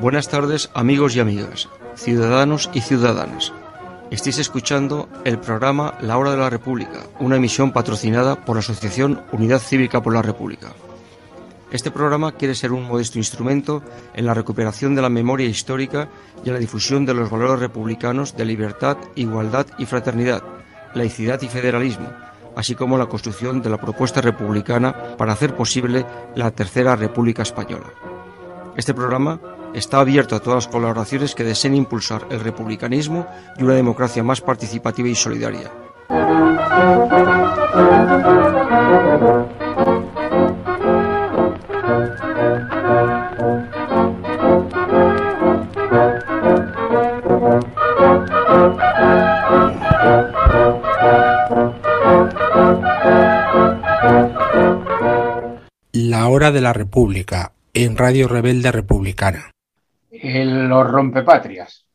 Buenas tardes amigos y amigas, ciudadanos y ciudadanas. Estáis escuchando el programa La Hora de la República, una emisión patrocinada por la Asociación Unidad Cívica por la República. Este programa quiere ser un modesto instrumento en la recuperación de la memoria histórica y en la difusión de los valores republicanos de libertad, igualdad y fraternidad, laicidad y federalismo, así como la construcción de la propuesta republicana para hacer posible la Tercera República Española. Este programa está abierto a todas las colaboraciones que deseen impulsar el republicanismo y una democracia más participativa y solidaria. Hora de la República en Radio Rebelde Republicana. El, los rompepatrias.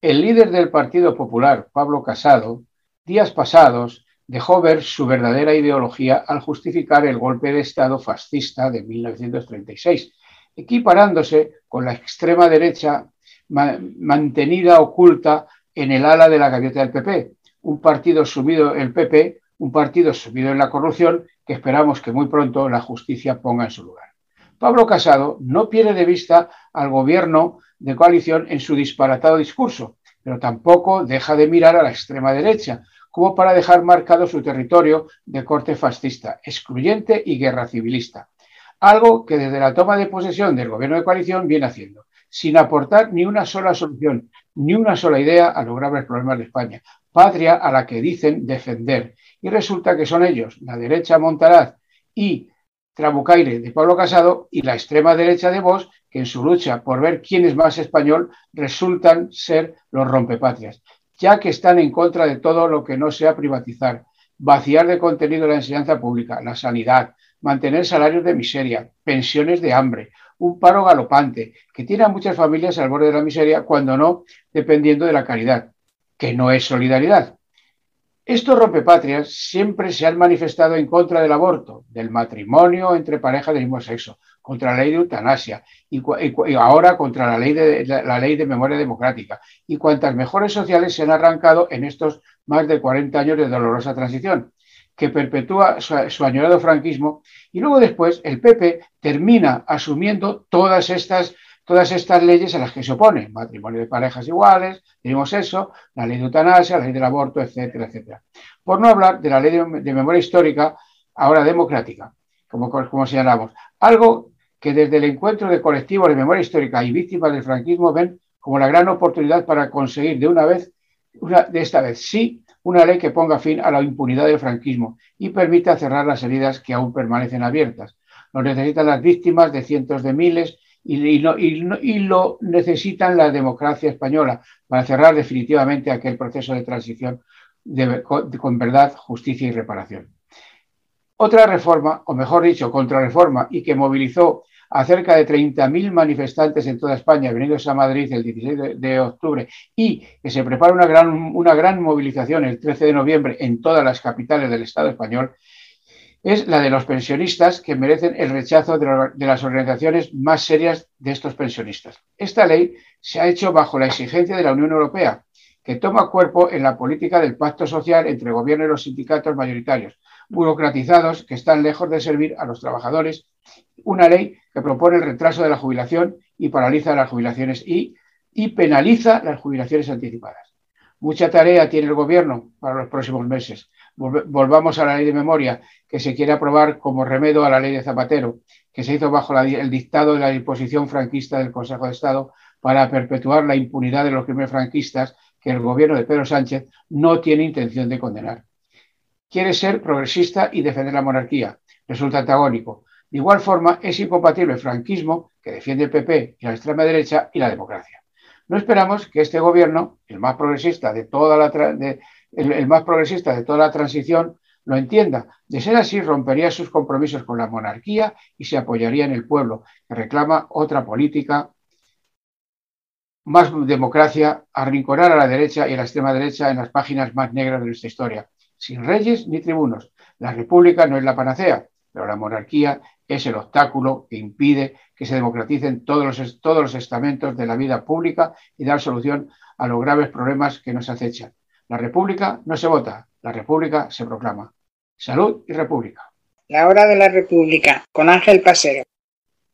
El líder del Partido Popular, Pablo Casado, días pasados dejó ver su verdadera ideología al justificar el golpe de Estado fascista de 1936, equiparándose con la extrema derecha mantenida oculta en el ala de la gaviota del PP, un partido subido el PP, un partido subido en la corrupción esperamos que muy pronto la justicia ponga en su lugar. Pablo Casado no pierde de vista al gobierno de coalición en su disparatado discurso, pero tampoco deja de mirar a la extrema derecha, como para dejar marcado su territorio de corte fascista, excluyente y guerra civilista. Algo que desde la toma de posesión del gobierno de coalición viene haciendo, sin aportar ni una sola solución, ni una sola idea a los graves problemas de España, patria a la que dicen defender. Y resulta que son ellos, la derecha Montaraz y Trabucaire de Pablo Casado y la extrema derecha de Vox, que en su lucha por ver quién es más español resultan ser los rompepatrias, ya que están en contra de todo lo que no sea privatizar, vaciar de contenido la enseñanza pública, la sanidad, mantener salarios de miseria, pensiones de hambre, un paro galopante, que tiene a muchas familias al borde de la miseria, cuando no dependiendo de la caridad, que no es solidaridad. Estos rompepatrias siempre se han manifestado en contra del aborto, del matrimonio entre parejas del mismo sexo, contra la ley de eutanasia y, ahora contra la ley, de, la, ley de memoria democrática y cuantas mejores sociales se han arrancado en estos más de 40 años de dolorosa transición que perpetúa su, su añorado franquismo y luego después el PP termina asumiendo todas estas todas estas leyes a las que se opone, matrimonio de parejas iguales, tenemos eso, la ley de eutanasia, la ley del aborto, etcétera, etcétera. Por no hablar de la ley de, memoria histórica, ahora democrática, como, como señalamos. Algo que desde el encuentro de colectivos de memoria histórica y víctimas del franquismo ven como la gran oportunidad para conseguir de una vez, de esta vez sí, una ley que ponga fin a la impunidad del franquismo y permita cerrar las heridas que aún permanecen abiertas. Lo necesitan las víctimas de cientos de miles y, lo, necesitan la democracia española para cerrar definitivamente aquel proceso de transición con, verdad, justicia y reparación. Otra reforma, o mejor dicho, contrarreforma, y que movilizó a cerca de 30.000 manifestantes en toda España venidos a Madrid el 16 de, octubre y que se prepara una gran, una gran movilización el 13 de noviembre en todas las capitales del Estado español, es la de los pensionistas que merecen el rechazo de, las organizaciones más serias de estos pensionistas. Esta ley se ha hecho bajo la exigencia de la Unión Europea, que toma cuerpo en la política del pacto social entre el gobierno y los sindicatos mayoritarios, burocratizados que están lejos de servir a los trabajadores. Una ley que propone el retraso de la jubilación y paraliza las jubilaciones y, y penaliza las jubilaciones anticipadas. Mucha tarea tiene el gobierno para los próximos meses volvamos a la ley de memoria que se quiere aprobar como remedio a la ley de Zapatero, que se hizo bajo el dictado de la disposición franquista del Consejo de Estado para perpetuar la impunidad de los crímenes franquistas que el gobierno de Pedro Sánchez no tiene intención de condenar. Quiere ser progresista y defender la monarquía. Resulta antagónico. De igual forma, es incompatible el franquismo, que defiende el PP y la extrema derecha, y la democracia. No esperamos que este gobierno, el más progresista de toda la, el, más progresista de toda la transición, lo entienda. De ser así, rompería sus compromisos con la monarquía y se apoyaría en el pueblo, que reclama otra política más democracia, arrinconar a la derecha y a la extrema derecha en las páginas más negras de nuestra historia. Sin reyes ni tribunos. La república no es la panacea, pero la monarquía es el obstáculo que impide que se democraticen todos los, todos los estamentos de la vida pública y dar solución a los graves problemas que nos acechan. La república no se vota, la república se proclama. Salud y república. La hora de la república, con Ángel Pasero.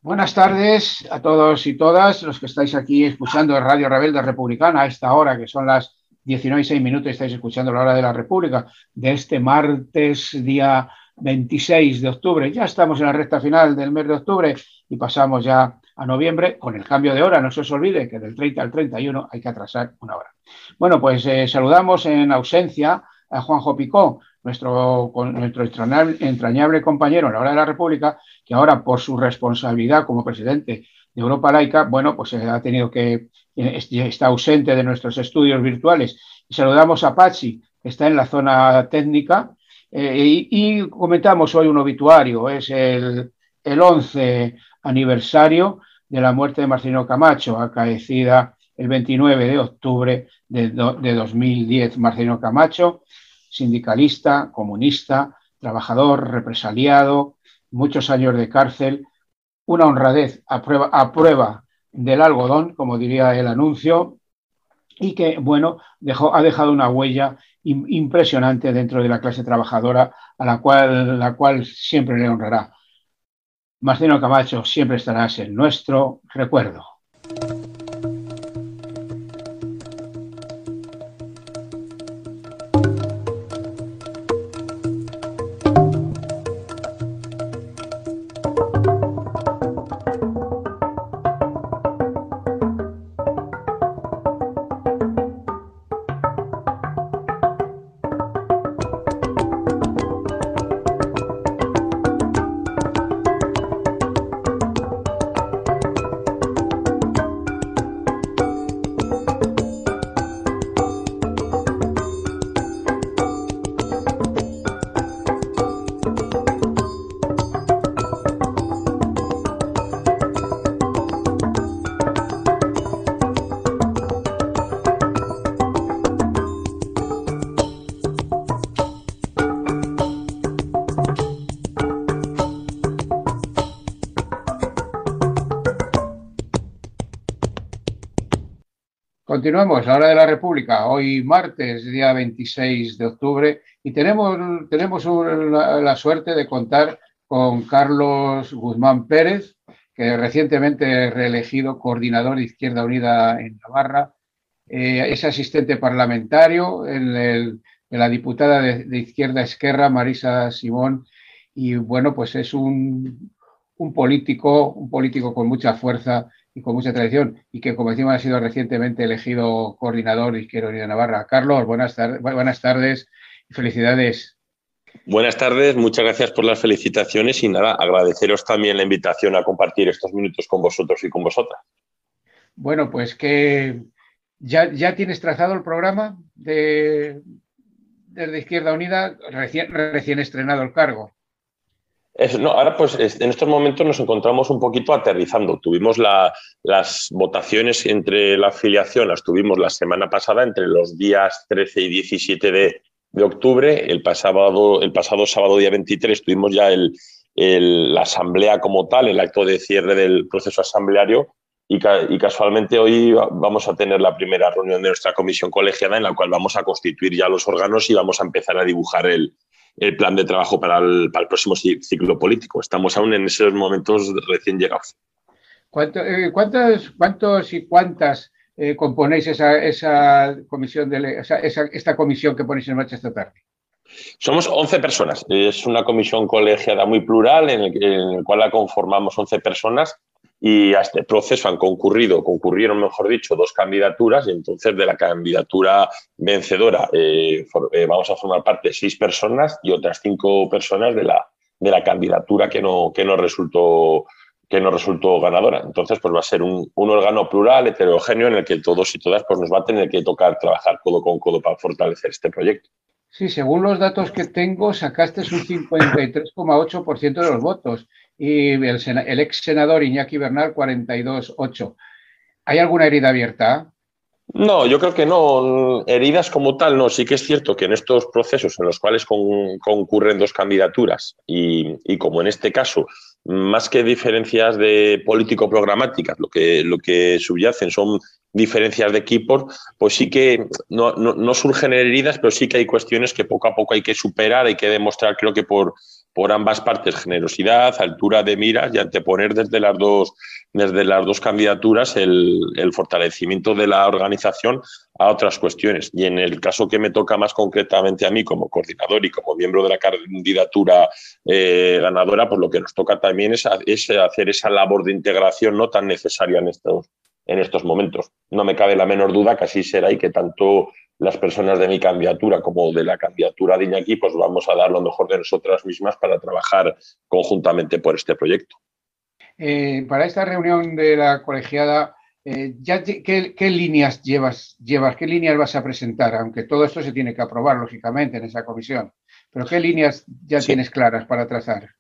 Buenas tardes a todos y todas los que estáis aquí escuchando Radio Rebelde Republicana a esta hora, que son las 19 y 6 minutos, estáis escuchando la hora de la República de este martes, día 26 de octubre. Ya estamos en la recta final del mes de octubre y pasamos ya a noviembre con el cambio de hora. No se os olvide que del 30 al 31 hay que atrasar una hora. Bueno, pues eh, saludamos en ausencia a Juanjo Picó, nuestro, nuestro entrañable compañero en la hora de la República, que ahora por su responsabilidad como presidente de Europa Laica, bueno, pues eh, ha tenido que, está ausente de nuestros estudios virtuales. Y saludamos a Pachi, que está en la zona técnica, eh, y, comentamos hoy un obituario, es el, el 11 aniversario de la muerte de Marcelino Camacho, acaecida el 29 de octubre de, de 2010. Marcelino Camacho, sindicalista, comunista, trabajador, represaliado, muchos años de cárcel, una honradez a prueba, a prueba del algodón, como diría el anuncio, y que, bueno, dejó, ha dejado una huella impresionante dentro de la clase trabajadora a la cual, la cual siempre le honrará. Marcelo Camacho, siempre estarás en nuestro recuerdo. Continuamos, la hora de la República, hoy martes, día 26 de octubre, y tenemos, tenemos la, suerte de contar con Carlos Guzmán Pérez, que recientemente reelegido coordinador de Izquierda Unida en Navarra, eh, es asistente parlamentario en, la diputada de, Izquierda Esquerra, Marisa Simón, y bueno, pues es un, un político, un político con mucha fuerza y con mucha tradición y que, como decimos, ha sido recientemente elegido coordinador de Izquierda Unida Navarra. Carlos, buenas, tardes, buenas tardes y felicidades. Buenas tardes, muchas gracias por las felicitaciones y nada, agradeceros también la invitación a compartir estos minutos con vosotros y con vosotras. Bueno, pues que ya, ya tienes trazado el programa de, desde Izquierda Unida, recién, recién estrenado el cargo no, ahora, pues en estos momentos nos encontramos un poquito aterrizando. Tuvimos las votaciones entre la afiliación, las tuvimos la semana pasada, entre los días 13 y 17 de, octubre. El pasado, el pasado sábado, día 23, tuvimos ya el, la asamblea como tal, el acto de cierre del proceso asambleario. Y, casualmente hoy vamos a tener la primera reunión de nuestra comisión colegiada en la cual vamos a constituir ya los órganos y vamos a empezar a dibujar el, el plan de trabajo para el, próximo ciclo político. Estamos aún en esos momentos recién llegados. Eh, ¿Cuántos, cuántos y cuántas eh, componéis esa, comisión de esta comisión que ponéis en marcha esta tarde? Somos 11 personas. Es una comisión colegiada muy plural en el, en el cual la conformamos 11 personas y a este proceso han concurrido, concurrieron, mejor dicho, dos candidaturas y entonces de la candidatura vencedora eh, eh, vamos a formar parte seis personas y otras cinco personas de la, de la candidatura que no, que no resultó que no resultó ganadora. Entonces, pues va a ser un, órgano plural, heterogéneo, en el que todos y todas pues nos va a tener que tocar trabajar codo con codo para fortalecer este proyecto. Sí, según los datos que tengo, sacaste un 53,8% de los votos y el, ex senador Iñaki Bernal 42,8%. ¿Hay alguna herida abierta? No, yo creo que no. Heridas como tal, no. Sí que es cierto que en estos procesos en los cuales concurren dos candidaturas y, como en este caso, más que diferencias de político-programáticas, lo que, lo que subyacen son diferencias de equipos, pues sí que no, no, surgen heridas, pero sí que hay cuestiones que poco a poco hay que superar, hay que demostrar, creo que por, por ambas partes, generosidad, altura de miras y anteponer desde las dos, desde las dos candidaturas el, el, fortalecimiento de la organización a otras cuestiones. Y en el caso que me toca más concretamente a mí como coordinador y como miembro de la candidatura eh, ganadora, pues lo que nos toca también es, es hacer esa labor de integración no tan necesaria en estos, en estos momentos. No me cabe la menor duda que así será y que tanto las personas de mi candidatura como de la candidatura de Iñaki, pues vamos a dar lo mejor de nosotras mismas para trabajar conjuntamente por este proyecto. Eh, para esta reunión de la colegiada, eh, ya ¿qué, líneas llevas, llevas, qué líneas vas a presentar? Aunque todo esto se tiene que aprobar, lógicamente, en esa comisión. Pero ¿qué líneas ya tienes claras para trazar?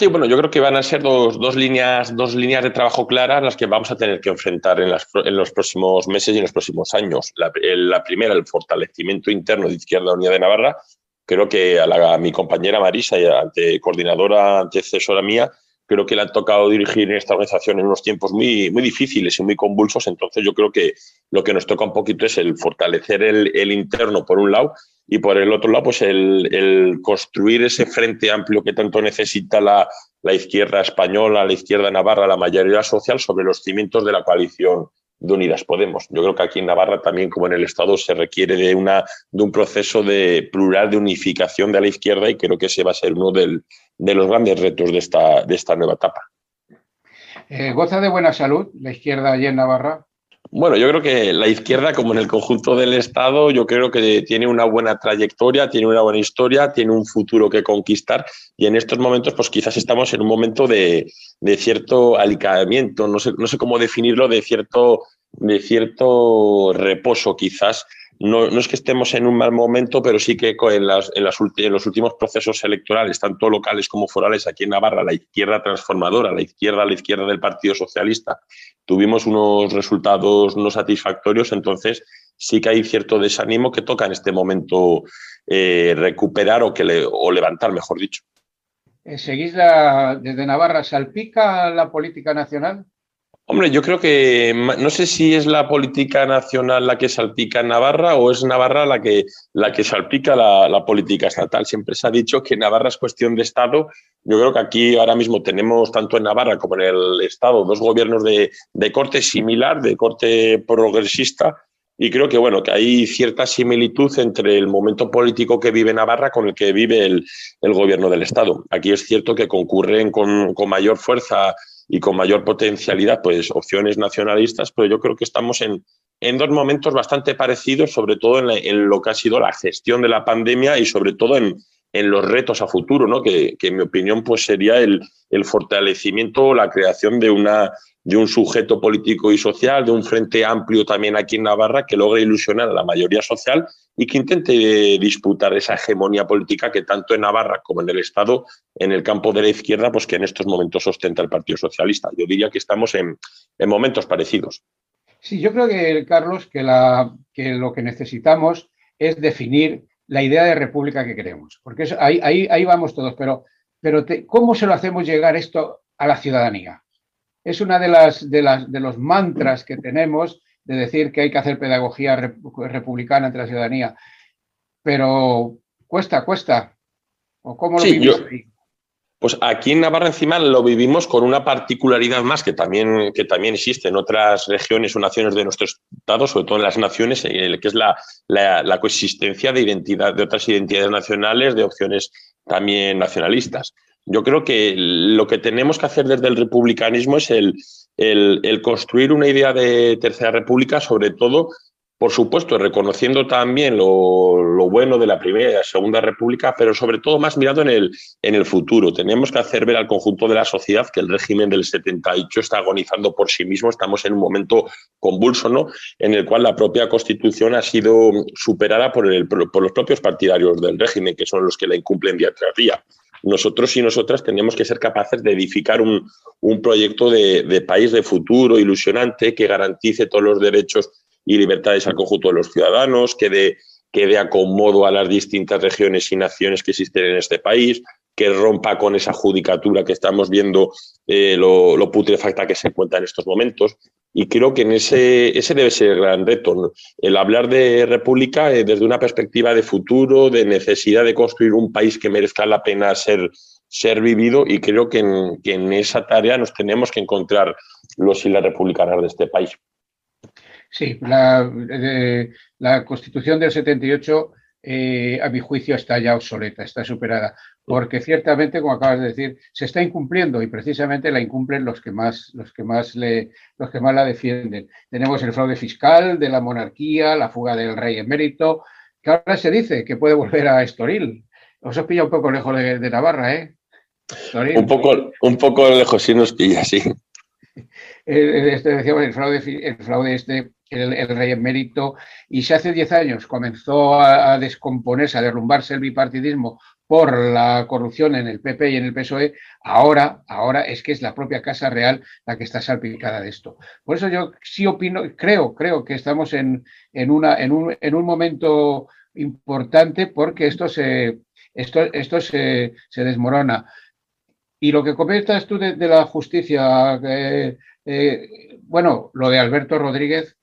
Sí, bueno, yo creo que van a ser dos, dos, líneas, dos líneas de trabajo claras las que vamos a tener que enfrentar en, las, en los próximos meses y en los próximos años. La, la, primera, el fortalecimiento interno de Izquierda Unida de Navarra. Creo que a, la, a mi compañera Marisa, ante coordinadora, antecesora mía, creo que le ha tocado dirigir esta organización en unos tiempos muy, muy difíciles y muy convulsos. Entonces, yo creo que lo que nos toca un poquito es el fortalecer el, el interno, por un lado, y por el otro lado, pues el, construir ese frente amplio que tanto necesita la, izquierda española, la izquierda navarra, la mayoría social sobre los cimientos de la coalición de Unidas Podemos. Yo creo que aquí en Navarra también, como en el Estado, se requiere de, una, de un proceso de plural de unificación de la izquierda y creo que ese va a ser uno de los grandes retos de esta, de esta nueva etapa. Eh, ¿Goza de buena salud la izquierda allí en Navarra? Bueno, yo creo que la izquierda, como en el conjunto del Estado, yo creo que tiene una buena trayectoria, tiene una buena historia, tiene un futuro que conquistar y en estos momentos, pues quizás estamos en un momento de, cierto alicamiento, no sé, no sé cómo definirlo, de cierto, de cierto reposo quizás no, es que estemos en un mal momento, pero sí que en, las, en, los últimos procesos electorales, tanto locales como forales, aquí en Navarra, la izquierda transformadora, la izquierda, la izquierda del Partido Socialista, tuvimos unos resultados no satisfactorios, entonces sí que hay cierto desánimo que toca en este momento eh, recuperar o, que o levantar, mejor dicho. Eh, ¿Seguís la, desde Navarra? ¿Salpica la política nacional? Hombre, yo creo que no sé si es la política nacional la que salpica en Navarra o es Navarra la que, la que salpica la, política estatal. Siempre se ha dicho que Navarra es cuestión de Estado. Yo creo que aquí ahora mismo tenemos, tanto en Navarra como en el Estado, dos gobiernos de, corte similar, de corte progresista, y creo que bueno, que hay cierta similitud entre el momento político que vive Navarra con el que vive el, gobierno del Estado. Aquí es cierto que concurren con, con mayor fuerza y con mayor potencialidad, pues opciones nacionalistas, pero yo creo que estamos en, en dos momentos bastante parecidos, sobre todo en, lo que ha sido la gestión de la pandemia y sobre todo en, en los retos a futuro, ¿no? que, que, en mi opinión pues sería el, el fortalecimiento o la creación de una de un sujeto político y social, de un frente amplio también aquí en Navarra que logre ilusionar a la mayoría social y que intente disputar esa hegemonía política que tanto en Navarra como en el Estado, en el campo de la izquierda, pues que en estos momentos ostenta el Partido Socialista. Yo diría que estamos en, momentos parecidos. Sí, yo creo que, Carlos, que, la, que lo que necesitamos es definir la idea de república que queremos, porque ahí, ahí, ahí, vamos todos, pero, pero ¿cómo se lo hacemos llegar esto a la ciudadanía? Es una de las, de las de los mantras que tenemos de decir que hay que hacer pedagogía republicana entre la ciudadanía. Pero cuesta, cuesta. ¿O cómo lo sí, Pues aquí en Navarra encima lo vivimos con una particularidad más que también, que también existe en otras regiones o naciones de nuestro estado, sobre todo en las naciones, eh, que es la, la, la coexistencia de identidad, de otras identidades nacionales, de opciones también nacionalistas. Yo creo que lo que tenemos que hacer desde el republicanismo es el, construir una idea de tercera república, sobre todo, por supuesto, reconociendo también lo, bueno de la primera y la segunda república, pero sobre todo más mirando en el, en el futuro. Tenemos que hacer ver al conjunto de la sociedad que el régimen del 78 está agonizando por sí mismo. Estamos en un momento convulso, ¿no? En el cual la propia constitución ha sido superada por, el, por los propios partidarios del régimen, que son los que la incumplen día tras día. Nosotros y nosotras tenemos que ser capaces de edificar un, proyecto de, país de futuro ilusionante que garantice todos los derechos y libertades al conjunto de los ciudadanos, que dé, que acomodo a las distintas regiones y naciones que existen en este país, que rompa con esa judicatura que estamos viendo eh, lo, putrefacta que se encuentra en estos momentos. Y creo que en ese, ese debe ser el gran reto, el hablar de república eh, desde una perspectiva de futuro, de necesidad de construir un país que merezca la pena ser, ser vivido y creo que en, que en esa tarea nos tenemos que encontrar los y las republicanas de este país. Sí, la, la Constitución del 78 eh, a mi juicio está ya obsoleta, está superada, porque ciertamente, como acabas de decir, se está incumpliendo y precisamente la incumplen los que más, los que más, le, los que más la defienden. Tenemos el fraude fiscal de la monarquía, la fuga del rey emérito, que ahora se dice que puede volver a Estoril. Os os pilla un poco lejos de, Navarra, ¿eh? Un poco, un poco lejos, sí nos pilla, sí. Este, decíamos, el fraude, el fraude este el, rey emérito, y si hace diez años comenzó a, descomponerse, a derrumbarse el bipartidismo por la corrupción en el PP y en el PSOE, ahora, ahora es que es la propia Casa Real la que está salpicada de esto. Por eso yo sí opino, creo, creo que estamos en, en, una, en, un, en un momento importante porque esto se, esto, esto se, se desmorona. Y lo que comentas tú de, la justicia, eh, eh, bueno, lo de Alberto Rodríguez,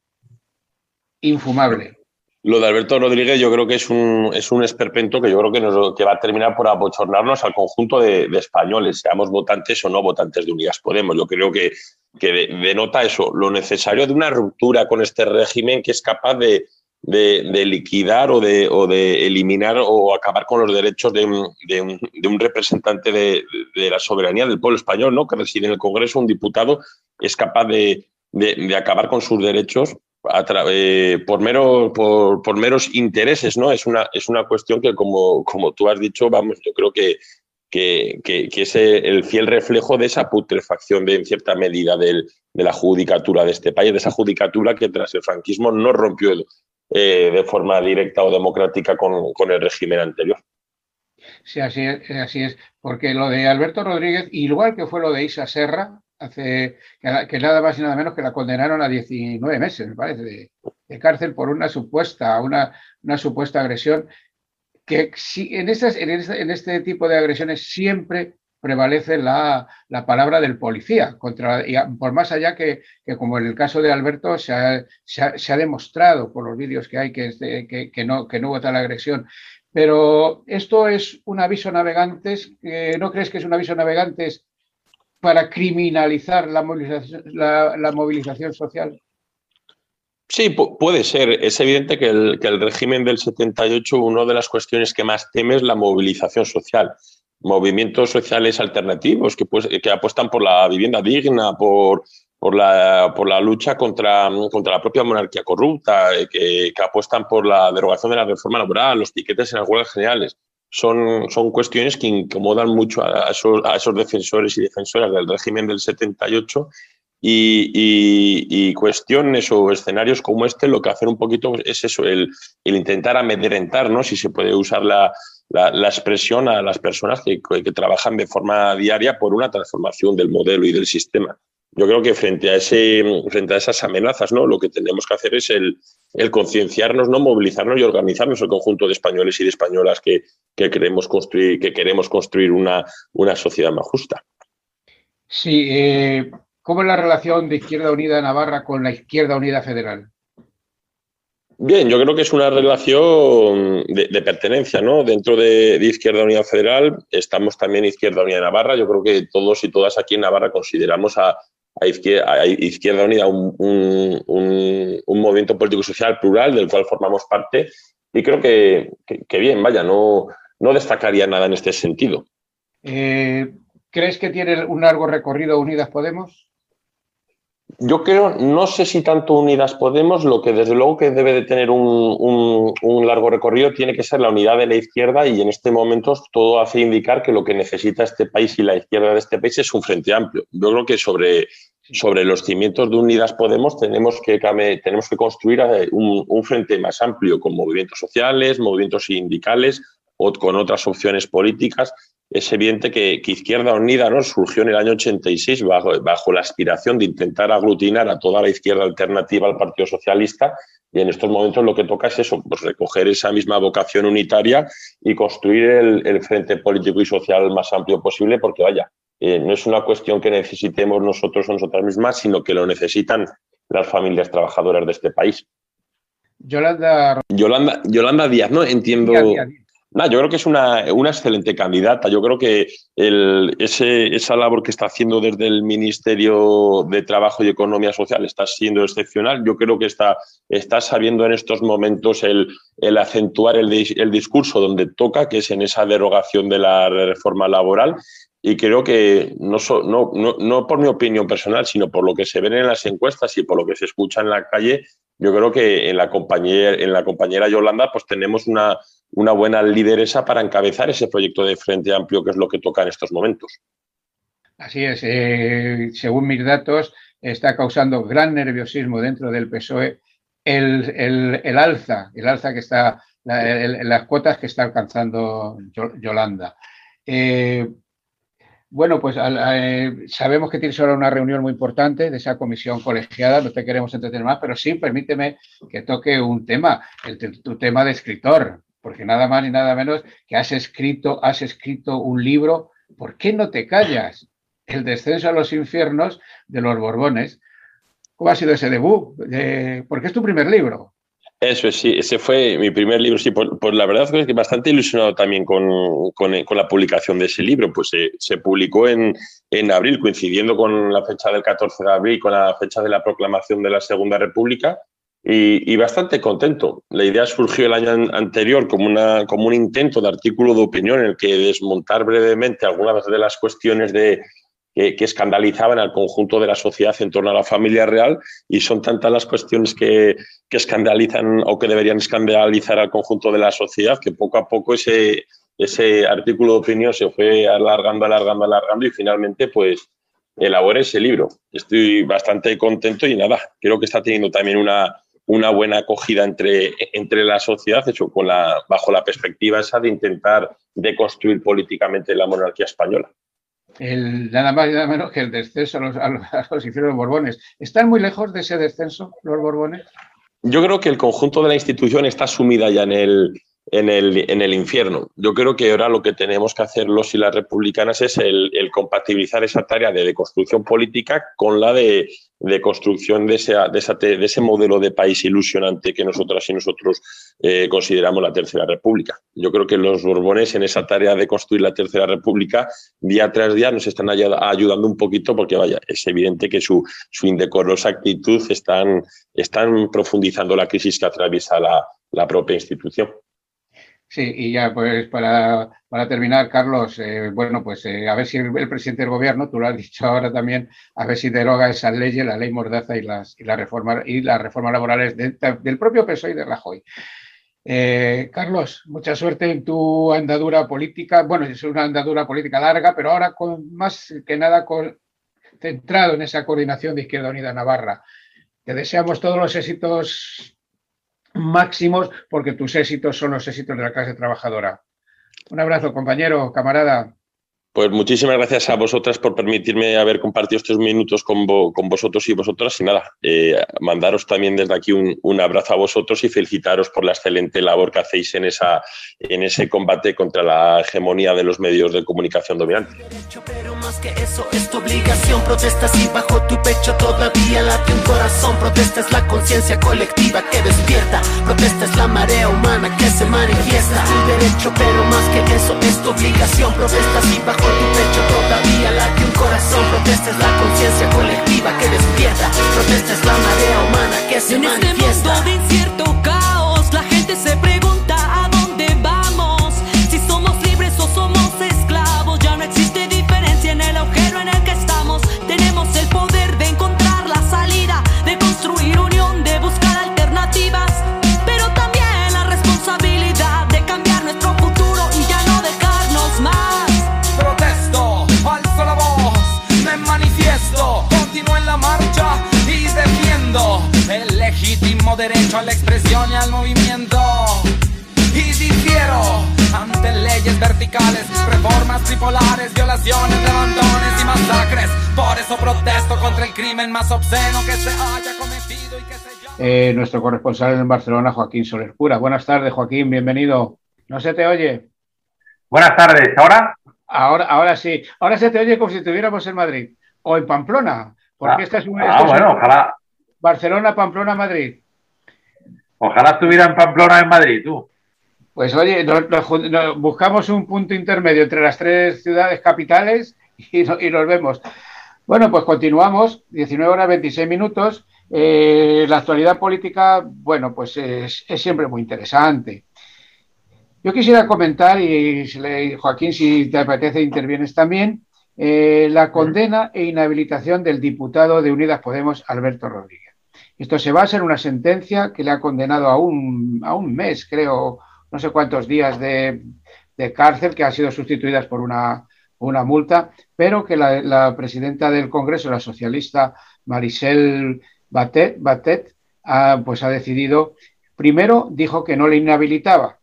infumable. Lo de Alberto Rodríguez yo creo que es un, es un esperpento que yo creo que, nos, que va a terminar por abochornarnos al conjunto de, españoles, seamos votantes o no votantes de Unidas Podemos. Yo creo que, denota eso, lo necesario de una ruptura con este régimen que es capaz de, liquidar o de, eliminar o acabar con los derechos de, un, de un, representante de, la soberanía del pueblo español, ¿no? que reside en el Congreso, un diputado, es capaz de, acabar con sus derechos eh, por, mero, por, meros intereses, ¿no? Es una, es una cuestión que, como, como tú has dicho, vamos, yo creo que, que, que, es el fiel reflejo de esa putrefacción de, en cierta medida de la judicatura de este país, de esa judicatura que tras el franquismo no rompió eh, de forma directa o democrática con, con, el régimen anterior. Sí, así es, así es, porque lo de Alberto Rodríguez, igual que fue lo de Isa Serra, hace que nada más y nada menos que la condenaron a 19 meses, me parece, de, cárcel por una supuesta, una, una supuesta agresión. Que en, estas, en, este, este tipo de agresiones siempre prevalece la, la, palabra del policía, contra, y por más allá que, que, como en el caso de Alberto, se ha, se ha, demostrado por los vídeos que hay que, que, que, no, que no hubo tal agresión. Pero esto es un aviso navegantes, ¿no crees que es un aviso navegantes para criminalizar la movilización, social? Sí, puede ser. Es evidente que el, que el, régimen del 78, una de las cuestiones que más teme es la movilización social. Movimientos sociales alternativos que, pues, apuestan por la vivienda digna, por, la, lucha contra, contra la propia monarquía corrupta, eh, que, que apuestan por la derogación de la reforma laboral, los piquetes en las huelgas generales son, son cuestiones que incomodan mucho a esos, a esos defensores y defensoras del régimen del 78 y, y, cuestiones o escenarios como este lo que hacen un poquito es eso, el, el intentar amedrentar, ¿no? si se puede usar la, la, la expresión a las personas que, que, trabajan de forma diaria por una transformación del modelo y del sistema yo creo que frente a, ese, frente a esas amenazas, ¿no? lo que tenemos que hacer es el, el concienciarnos, ¿no? movilizarnos y organizarnos el conjunto de españoles y de españolas que, que queremos construir, que queremos construir una, una sociedad más justa. Sí, eh, ¿cómo es la relación de Izquierda Unida Navarra con la Izquierda Unida Federal? Bien, yo creo que es una relación de, pertenencia, ¿no? Dentro de, Izquierda Unida Federal estamos también Izquierda Unida Navarra. Yo creo que todos y todas aquí en Navarra consideramos a, a Izquierda, Unida un, movimiento político-social plural del cual formamos parte y creo que, bien, vaya, no, no destacaría nada en este sentido. Eh, ¿Crees que tiene un largo recorrido Unidas Podemos? Yo creo, no sé si tanto Unidas Podemos, lo que desde luego que debe de tener un, largo recorrido tiene que ser la unidad de la izquierda y en este momento todo hace indicar que lo que necesita este país y la izquierda de este país es un frente amplio. Yo creo que sobre, sobre los cimientos de Unidas Podemos tenemos que, tenemos que construir eh, un, frente más amplio con movimientos sociales, movimientos sindicales o con otras opciones políticas es evidente que, Izquierda Unida ¿no? surgió en el año 86 bajo, bajo la aspiración de intentar aglutinar a toda la izquierda alternativa al Partido Socialista y en estos momentos lo que toca es eso, pues recoger esa misma vocación unitaria y construir el, frente político y social más amplio posible, porque vaya, eh, no es una cuestión que necesitemos nosotros o nosotras mismas, sino que lo necesitan las familias trabajadoras de este país. Yolanda. Yolanda, Yolanda Díaz, ¿no? Entiendo yo creo que es una, excelente candidata. Yo creo que esa labor que está haciendo desde el Ministerio de Trabajo y Economía Social está siendo excepcional. Yo creo que está, está sabiendo en estos momentos el, acentuar el, discurso donde toca, que es en esa derogación de la reforma laboral. Y creo que no, no, no, por mi opinión personal, sino por lo que se ven en las encuestas y por lo que se escucha en la calle, yo creo que en la compañera, en la compañera Yolanda pues tenemos una, una buena lideresa para encabezar ese proyecto de Frente Amplio que es lo que toca en estos momentos. Así es, eh, según mis datos, está causando gran nerviosismo dentro del PSOE el, alza, el alza que está, las cuotas que está alcanzando Yolanda. Eh, bueno, pues eh, sabemos que tienes ahora una reunión muy importante de esa comisión colegiada, no te queremos entretener más, pero sí, permíteme que toque un tema, tu tema de escritor porque nada más ni nada menos que has escrito, has escrito un libro, ¿por qué no te callas? El descenso a los infiernos de los Borbones. ¿Cómo ha sido ese debut? porque es tu primer libro. Eso sí, ese fue mi primer libro. Sí, por, la verdad es que bastante ilusionado también con, la publicación de ese libro. Pues se publicó en, en, abril, coincidiendo con la fecha del 14 de abril, con la fecha de la proclamación de la Segunda República y, bastante contento. La idea surgió el año anterior como, una, como un intento de artículo de opinión en el que desmontar brevemente algunas de las cuestiones de, que, escandalizaban al conjunto de la sociedad en torno a la familia real y son tantas las cuestiones que, que escandalizan o que deberían escandalizar al conjunto de la sociedad que poco a poco ese, ese artículo de opinión se fue alargando, alargando, alargando y finalmente pues elaboré ese libro. Estoy bastante contento y nada, creo que está teniendo también una, una buena acogida entre, entre la sociedad, hecho con la, bajo la perspectiva esa de intentar deconstruir políticamente la monarquía española. El, nada más y nada menos que el descenso a los, a los, los Borbones. ¿Están muy lejos de ese descenso los Borbones? Yo creo que el conjunto de la institución está sumida ya en el, en el, en el infierno. Yo creo que ahora lo que tenemos que hacer los y las republicanas es el, compatibilizar esa tarea de deconstrucción política con la de, de construcción de ese, de, ese modelo de país ilusionante que nosotras y nosotros eh, consideramos la Tercera República. Yo creo que los Borbones en esa tarea de construir la Tercera República día tras día nos están ayudando un poquito porque, vaya, es evidente que su, su indecorosa actitud están, están profundizando la crisis que atraviesa la, la propia institución. Sí, y ya pues para, para terminar, Carlos, eh, bueno, pues eh, a ver si el, presidente del gobierno, tú lo has dicho ahora también, a ver si deroga esas leyes, la ley Mordaza y las, y reformas laborales del propio PSOE y de Rajoy. Eh, Carlos, mucha suerte en tu andadura política. Bueno, es una andadura política larga, pero ahora con más que nada centrado en esa coordinación de Izquierda Unida Navarra. Te deseamos todos los éxitos máximos porque tus éxitos son los éxitos de la clase trabajadora. Un abrazo, compañero, camarada. Pues muchísimas gracias a vosotras por permitirme haber compartido estos minutos con, con vosotros y vosotras. Y nada, eh, mandaros también desde aquí un, abrazo a vosotros y felicitaros por la excelente labor que hacéis en, esa, en ese combate contra la hegemonía de los medios de comunicación un bajo tu pecho todavía late un corazón. Protesta es la conciencia colectiva que despierta. Protesta es la marea humana que se manifiesta. En este mundo de incierto caos, la gente se pregunta derecho a la expresión y al movimiento. y difiero ante leyes verticales, reformas tripolares, violaciones, levantones y masacres. Por eso protesto contra el crimen más obsceno que se haya cometido y que se eh, nuestro corresponsal en Barcelona, Joaquín Soler Pura. Buenas tardes, Joaquín, bienvenido. ¿No se te oye? Buenas tardes, ¿ahora? Ahora, ahora sí. Ahora se te oye como si estuviéramos en Madrid o en Pamplona. Porque ah, esta es un. Ah, bueno, ojalá. Barcelona, Pamplona, Madrid. Ojalá estuviera en Pamplona, en Madrid, tú. Pues oye, buscamos un punto intermedio entre las tres ciudades capitales y, nos vemos. Bueno, pues continuamos, 19 horas 26 minutos. Eh, la actualidad política, bueno, pues es, siempre muy interesante. Yo quisiera comentar, y Joaquín, si te apetece, intervienes también, eh, la condena e inhabilitación del diputado de Unidas Podemos, Alberto Rodríguez. Esto se basa en una sentencia que le ha condenado a un, a un mes, creo, no sé cuántos días de, cárcel, que han sido sustituidas por una, una multa, pero que la, presidenta del Congreso, la socialista Marisel Batet, Batet ha, pues ha decidido, primero dijo que no le inhabilitaba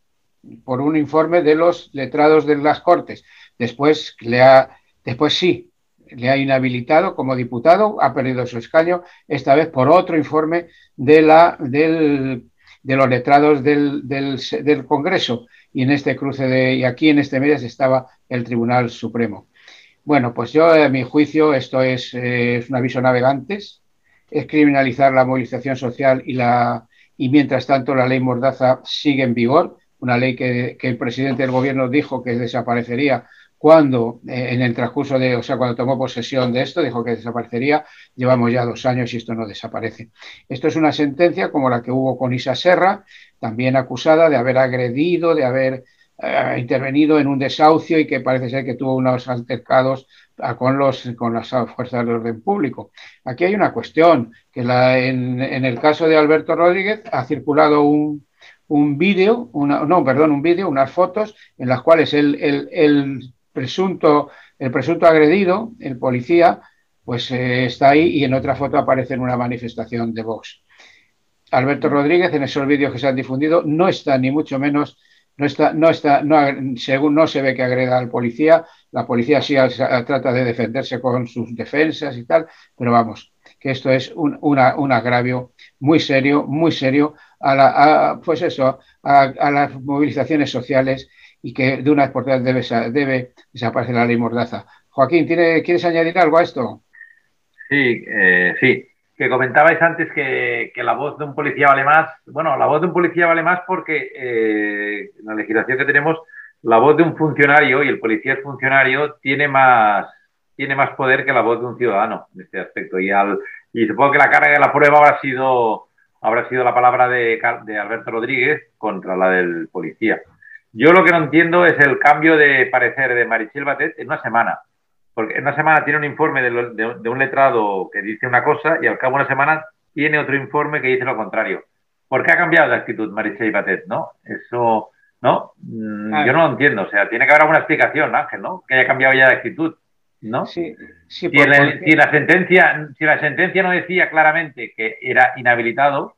por un informe de los letrados de las Cortes, después, le ha, después sí, le ha inhabilitado como diputado, ha perdido su escaño, esta vez por otro informe de, la, de los letrados del, Congreso. Y en este cruce de, y aquí en este mes estaba el Tribunal Supremo. Bueno, pues yo, a mi juicio, esto es, eh, un aviso navegantes, es criminalizar la movilización social y, la, y mientras tanto la ley Mordaza sigue en vigor, una ley que el presidente del gobierno dijo que desaparecería cuando eh, en el transcurso de, o sea, cuando tomó posesión de esto, dijo que desaparecería, llevamos ya dos años y esto no desaparece. Esto es una sentencia como la que hubo con Isa Serra, también acusada de haber agredido, de haber eh, intervenido en un desahucio y que parece ser que tuvo unos altercados con, los, con las fuerzas del orden público. Aquí hay una cuestión, que en, el caso de Alberto Rodríguez ha circulado un, un vídeo, no, perdón, un vídeo, unas fotos en las cuales el, el, el, presunto, el presunto agredido, el policía, pues eh, está ahí y en otra foto aparece en una manifestación de Vox. Alberto Rodríguez, en esos vídeos que se han difundido, no está ni mucho menos no está, no está, según no se ve que agreda al policía, la policía sí trata de defenderse con sus defensas y tal, pero vamos, que esto es un, agravio muy serio, muy serio a, la, pues a, a, las movilizaciones sociales y que de una vez por todas debe, debe desaparecer la ley Mordaza. Joaquín, ¿tiene, ¿quieres añadir algo a esto? Sí, eh, sí que comentabais antes que, que, la voz de un policía vale más. Bueno, la voz de un policía vale más porque eh, en la legislación que tenemos, la voz de un funcionario, y el policía es funcionario, tiene más, tiene más poder que la voz de un ciudadano en este aspecto. Y, al, y supongo que la carga de la prueba habrá sido, habrá sido la palabra de, de Alberto Rodríguez contra la del policía. Yo lo que no entiendo es el cambio de parecer de Marichel Batet en una semana porque en una semana tiene un informe de, un letrado que dice una cosa y al cabo de una semana tiene otro informe que dice lo contrario. ¿Por qué ha cambiado de actitud Marichay Batet, no? Eso, ¿no? Mm, yo no lo entiendo. O sea, tiene que haber alguna explicación, Ángel, ¿no? Que haya cambiado ya de actitud, ¿no? Sí, sí. Si, la sentencia, si la sentencia no decía claramente que era inhabilitado,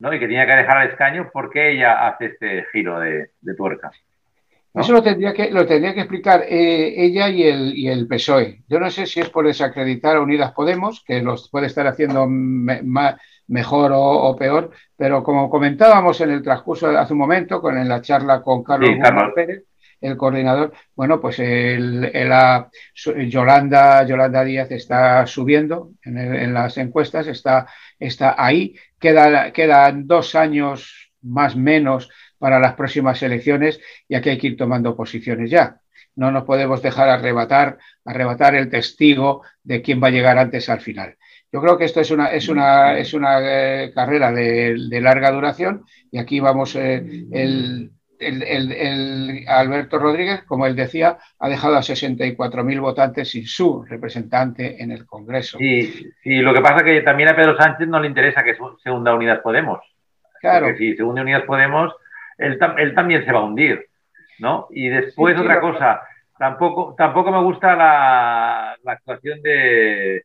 ¿no? Y que tenía que dejar el escaño, ¿por qué ella hace este giro de, de tuerca? Eso lo tendría que, lo tendría que explicar eh, ella y el, y el PSOE. Yo no sé si es por desacreditar a Unidas Podemos, que los puede estar haciendo mejor o, peor, pero como comentábamos en el transcurso de hace un momento, con en la charla con Carlos, Pérez, el coordinador, bueno, pues el, Yolanda, Yolanda Díaz está subiendo en, en, las encuestas, está, está ahí, queda, quedan dos años más menos para las próximas elecciones y aquí hay que ir tomando posiciones ya. No nos podemos dejar arrebatar, arrebatar el testigo de quién va a llegar antes al final. Yo creo que esto es una, es una, es una eh, carrera de, larga duración y aquí vamos, eh, el, el, Alberto Rodríguez, como él decía, ha dejado a 64.000 votantes sin su representante en el Congreso. Y, y, lo que pasa es que también a Pedro Sánchez no le interesa que se hunda Unidas Podemos. Claro. Porque si se hunde Unidas Podemos, él, también se va a hundir, ¿no? Y después otra cosa, tampoco, tampoco me gusta la, actuación de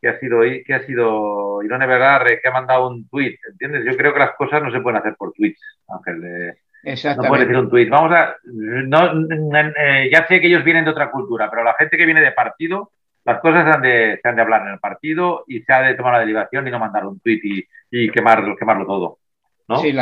que ha sido que ha sido Irone Vergarre, que ha mandado un tweet, ¿entiendes? Yo creo que las cosas no se pueden hacer por tweets, Ángel. No puedes decir un tuit. Vamos a. Eh, ya sé que ellos vienen de otra cultura, pero la gente que viene de partido, las cosas se han de, se han de hablar en el partido y se ha de tomar la derivación y no mandar un tuit y, y quemarlo, quemarlo todo. Sí,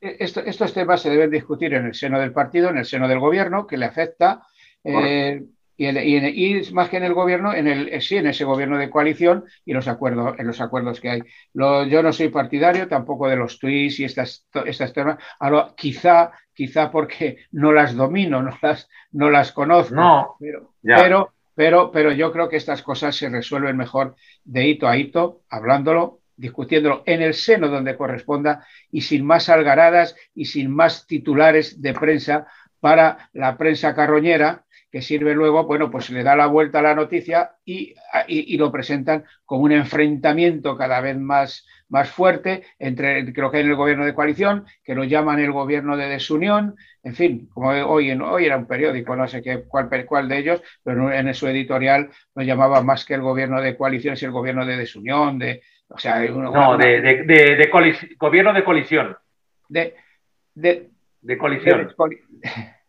estos temas se deben discutir en el seno del partido, en el seno del gobierno, que le afecta. Eh, y, más que en el gobierno, en el, sí, en ese gobierno de coalición y los acuerdos, en los acuerdos que hay. yo no soy partidario tampoco de los tweets y estas, estas temas. Ahora, quizá, quizá porque no las domino, no las, no las conozco. No, pero, pero, pero, pero yo creo que estas cosas se resuelven mejor de hito a hito, hablándolo discutiéndolo en el seno donde corresponda y sin más algaradas y sin más titulares de prensa para la prensa carroñera que sirve luego, bueno, pues le da la vuelta a la noticia y, lo presentan como un enfrentamiento cada vez más, más fuerte entre, creo que en el gobierno de coalición, que lo llaman el gobierno de desunión, en fin, como hoy, hoy era un periódico, no sé qué, cuál, cuál de ellos, pero en su editorial lo llamaba más que el gobierno de coalición, es el gobierno de desunión, de, o sea, no, de, de, gobierno de colisión. De, de. De,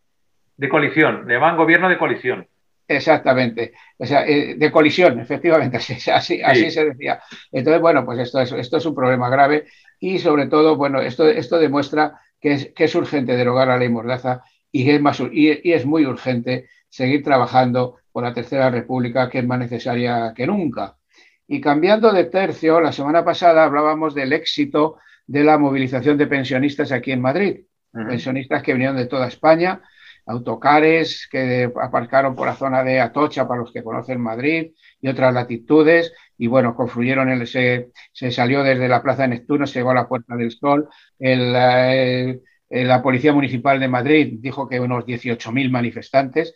colisión, le llaman gobierno de colisión. Exactamente, o sea, eh, de colisión, efectivamente, así, así, se decía. Entonces, bueno, pues esto es, esto es un problema grave y sobre todo, bueno, esto, esto demuestra que es, que es urgente derogar la ley Mordaza y es, más, y es muy urgente seguir trabajando por la Tercera República, que es más necesaria que nunca. Y cambiando de tercio, la semana pasada hablábamos del éxito de la movilización de pensionistas aquí en Madrid. Pensionistas que vinieron de toda España, autocares que aparcaron por la zona de Atocha, para los que conocen Madrid, y otras latitudes, y bueno, confluyeron, el, se, se salió desde la Plaza de Neptuno, se llegó a la Puerta del Sol, el, la Policía Municipal de Madrid dijo que unos 18.000 manifestantes,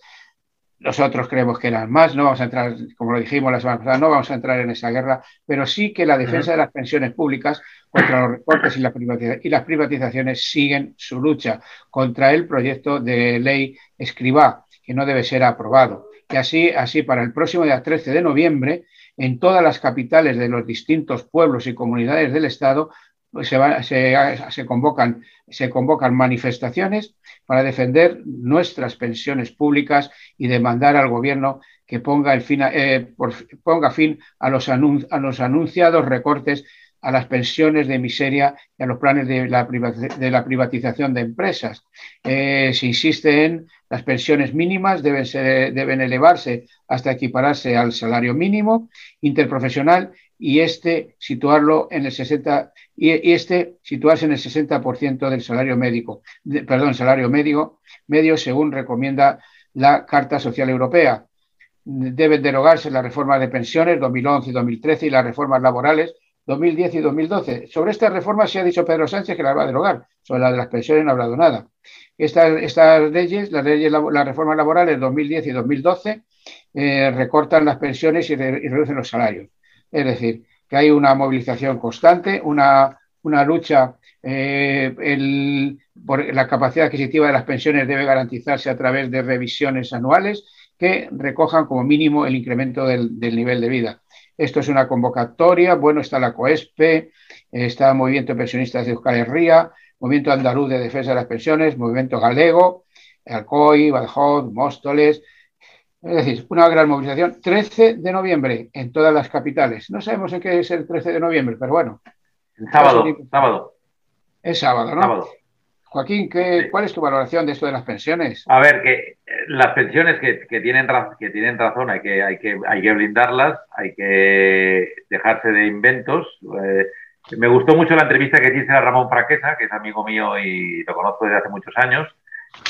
nosotros creemos que eran más, no vamos a entrar, como lo dijimos la semana pasada, no vamos a entrar en esa guerra, pero sí que la defensa de las pensiones públicas contra los recortes y, las privatizaciones siguen su lucha contra el proyecto de ley Escribá, que no debe ser aprobado. Y así, así para el próximo día 13 de noviembre, en todas las capitales de los distintos pueblos y comunidades del Estado, pues se, convocan, se convocan manifestaciones para defender nuestras pensiones públicas y demandar al gobierno que ponga, el fin, eh, ponga fin a los, a los anunciados recortes a las pensiones de miseria y a los planes de la, de la privatización de empresas. Eh, se insiste en las pensiones mínimas deben, deben elevarse hasta equipararse al salario mínimo interprofesional y este situarlo en el 60 y, este situarse en el 60% del salario médico, perdón, salario medio, medio según recomienda la Carta Social Europea. Deben derogarse las reformas de pensiones 2011 y 2013 y las reformas laborales 2010 y 2012. Sobre estas reformas se ha dicho Pedro Sánchez que las va a derogar. Sobre la de las pensiones no ha hablado nada. Estas, leyes, las leyes, las reformas laborales 2010 y 2012, eh, recortan las pensiones y reducen los salarios. Es decir, que hay una movilización constante, una, lucha eh, por la capacidad adquisitiva de las pensiones debe garantizarse a través de revisiones anuales que recojan como mínimo el incremento del, nivel de vida. Esto es una convocatoria, bueno, está la COESPE, está el Movimiento de Pensionistas de Euskal Herria, Movimiento Andaluz de Defensa de las Pensiones, Movimiento Galego, Alcoy, Badajoz, Móstoles, es decir, una gran movilización. 13 de noviembre en todas las capitales. No sabemos en qué es el 13 de noviembre, pero bueno. sábado, sábado. Es sábado, ¿no? Joaquín, ¿qué, ¿cuál es tu valoración de esto de las pensiones? A ver, que eh, las pensiones que, tienen, que tienen razón hay que, hay, que, hay que blindarlas, hay que dejarse de inventos. Eh, me gustó mucho la entrevista que hice a Ramón Fraquesa, que es amigo mío y lo conozco desde hace muchos años,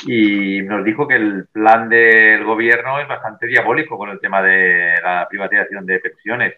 y nos dijo que el plan del gobierno es bastante diabólico con el tema de la privatización de pensiones,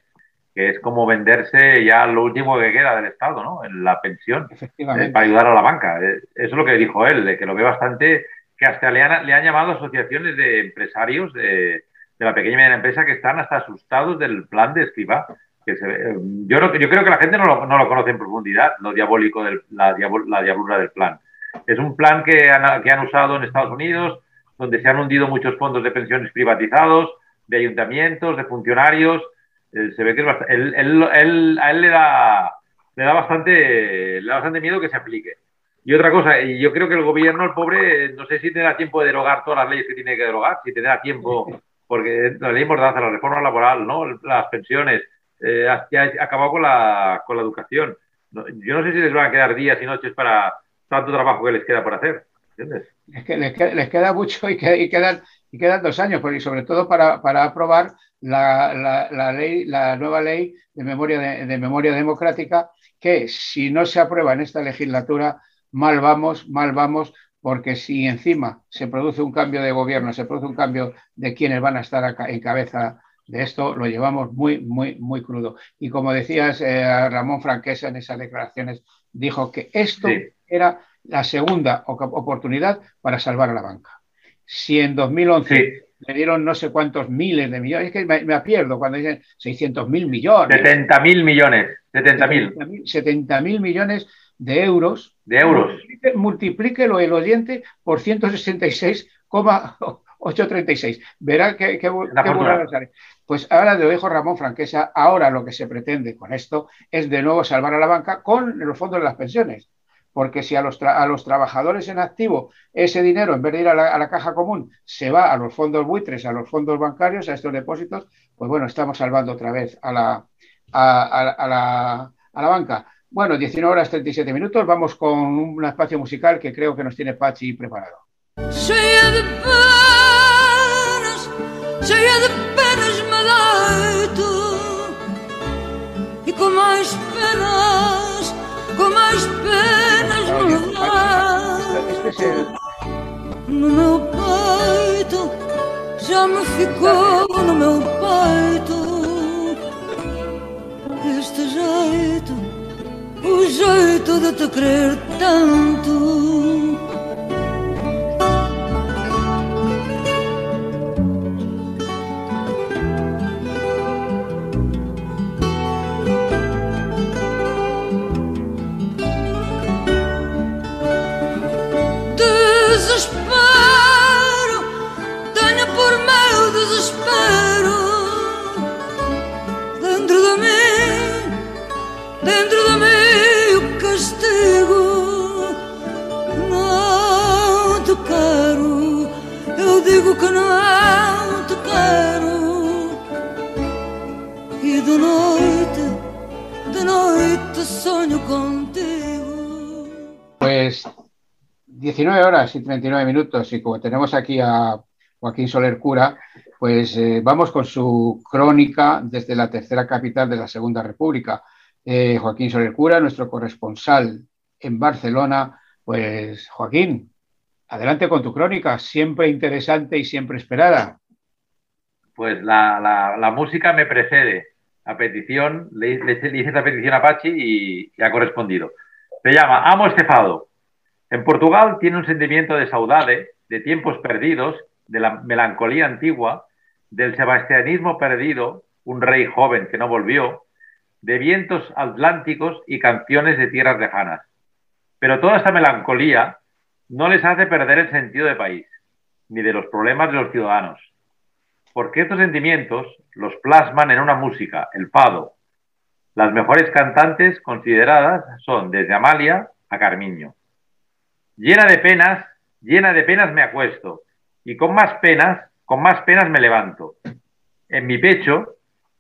que es como venderse ya lo último que queda del Estado, ¿no? En la pensión, eh, para ayudar a la banca. Eh, eso es lo que dijo él, de que lo ve bastante, que hasta le han, le han llamado asociaciones de empresarios de, la pequeña y mediana empresa que están hasta asustados del plan de Escriba. Que se, eh, yo, yo creo que la gente no lo, no lo conoce en profundidad, lo diabólico, del, la, la diablura del plan. Es un plan que han, que han usado en Estados Unidos, donde se han hundido muchos fondos de pensiones privatizados, de ayuntamientos, de funcionarios. Eh, se ve que él, a él le da, le da, bastante, le da bastante miedo que se aplique. Y otra cosa, y yo creo que el gobierno, el pobre, no sé si tendrá tiempo de derogar todas las leyes que tiene que derogar, si tendrá tiempo, porque la ley mordaza, la reforma laboral, ¿no? las pensiones, eh, ha acabado con la, con la educación. Yo no sé si les van a quedar días y noches para tanto trabajo que les queda por hacer. ¿Entiendes? Es que les, queda, les queda mucho y, y, quedan, y quedan dos años, y sobre todo para, para aprobar la, la, la, ley, la nueva ley de memoria, de, de memoria democrática, que si no se aprueba en esta legislatura, mal vamos, mal vamos, porque si encima se produce un cambio de gobierno, se produce un cambio de quienes van a estar en cabeza de esto, lo llevamos muy, muy, muy crudo. Y como decías, eh, Ramón Franquesa en esas declaraciones dijo que esto sí. era la segunda oportunidad para salvar a la banca. Si en 2011 sí. Le dieron no sé cuántos miles de millones, es que me, me pierdo cuando dicen 600 mil millones. 70 mil millones, 70 mil. 70 mil millones de euros. De euros. Multiplíquelo el oyente por 166,836. Verá qué, qué, qué sale. Pues ahora lo dijo Ramón Franquesa, ahora lo que se pretende con esto es de nuevo salvar a la banca con los fondos de las pensiones. Porque si a los, trabajadores en activo ese dinero, en vez de ir a la, caja común, se va a los fondos buitres, a los fondos bancarios, a estos depósitos, pues bueno, estamos salvando otra vez a la, a la, a la banca. Bueno, 19 horas 37 minutos. Vamos con un espacio musical que creo que nos tiene Pachi preparado. Cheia de penas, cheia de penas me deito E com mais penas, com mais penas No meu peito, já me ficou no meu peito Este jeito o jeito de te querer tanto. Pues 19 horas y 39 minutos y como tenemos aquí a Joaquín Soler Cura, pues eh, vamos con su crónica desde la tercera capital de la Segunda República. Eh, Joaquín Soler Cura, nuestro corresponsal en Barcelona. Pues Joaquín, adelante con tu crónica, siempre interesante y siempre esperada. Pues la, música me precede. A petición, le, le, le hice esta petición a Pachi y, y, ha correspondido. Se llama Amo este fado. En Portugal tiene un sentimiento de saudade, de tiempos perdidos, de la melancolía antigua, del sebastianismo perdido, un rey joven que no volvió, de vientos atlánticos y canciones de tierras lejanas. Pero toda esta melancolía no les hace perder el sentido de país, ni de los problemas de los ciudadanos. Porque estos sentimientos los plasman en una música, el fado. Las mejores cantantes consideradas son desde Amalia a Carmiño. Llena de penas, llena de penas me acuesto, y con más penas, con más penas me levanto. En mi pecho,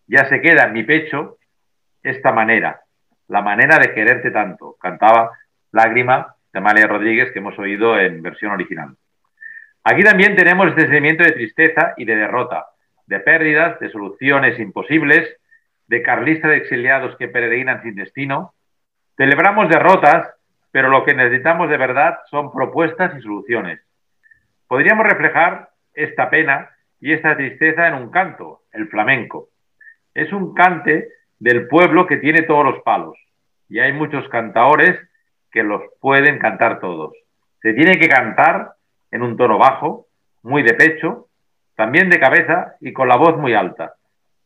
ya se queda en mi pecho esta manera, la manera de quererte tanto, cantaba Lágrima de Amalia Rodríguez que hemos oído en versión original. Aquí también tenemos este sentimiento de tristeza y de derrota, de pérdidas, de soluciones imposibles, de carlistas de exiliados que peregrinan sin destino. Celebramos derrotas, pero lo que necesitamos de verdad son propuestas y soluciones. Podríamos reflejar esta pena y esta tristeza en un canto, el flamenco. Es un cante del pueblo que tiene todos los palos y hay muchos cantaores que los pueden cantar todos. Se tiene que cantar en un tono bajo, muy de pecho, también de cabeza y con la voz muy alta,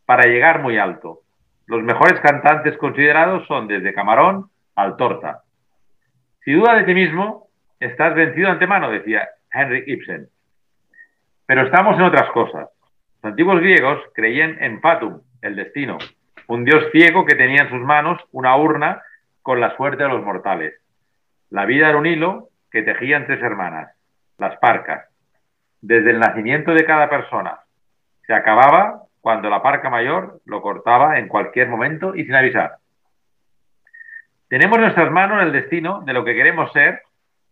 para llegar muy alto. Los mejores cantantes considerados son desde Camarón al Torta. Si duda de ti mismo, estás vencido antemano, decía Henrik Ibsen. Pero estamos en otras cosas. Los antiguos griegos creían en Fatum, el destino, un dios ciego que tenía en sus manos una urna con la suerte de los mortales. La vida era un hilo que tejían tres hermanas, las parcas. Desde el nacimiento de cada persona. Se acababa cuando la parca mayor lo cortaba en cualquier momento y sin avisar. Tenemos en nuestras manos el destino de lo que queremos ser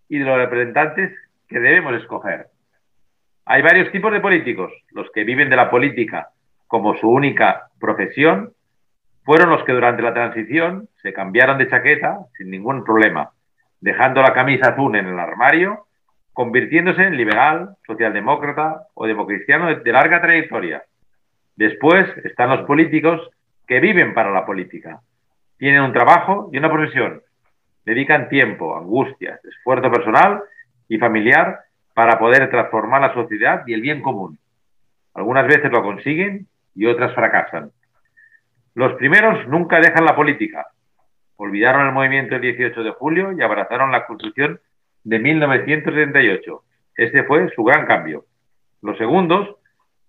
y de los representantes que debemos escoger. Hay varios tipos de políticos. Los que viven de la política como su única profesión fueron los que durante la transición se cambiaron de chaqueta sin ningún problema, dejando la camisa azul en el armario, convirtiéndose en liberal, socialdemócrata o democristiano de larga trayectoria. Después están los políticos que viven para la política. Tienen un trabajo y una profesión. Dedican tiempo, angustias, esfuerzo personal y familiar para poder transformar la sociedad y el bien común. Algunas veces lo consiguen y otras fracasan. Los primeros nunca dejan la política. Olvidaron el movimiento del 18 de julio y abrazaron la Constitución de 1978. Este fue su gran cambio. Los segundos,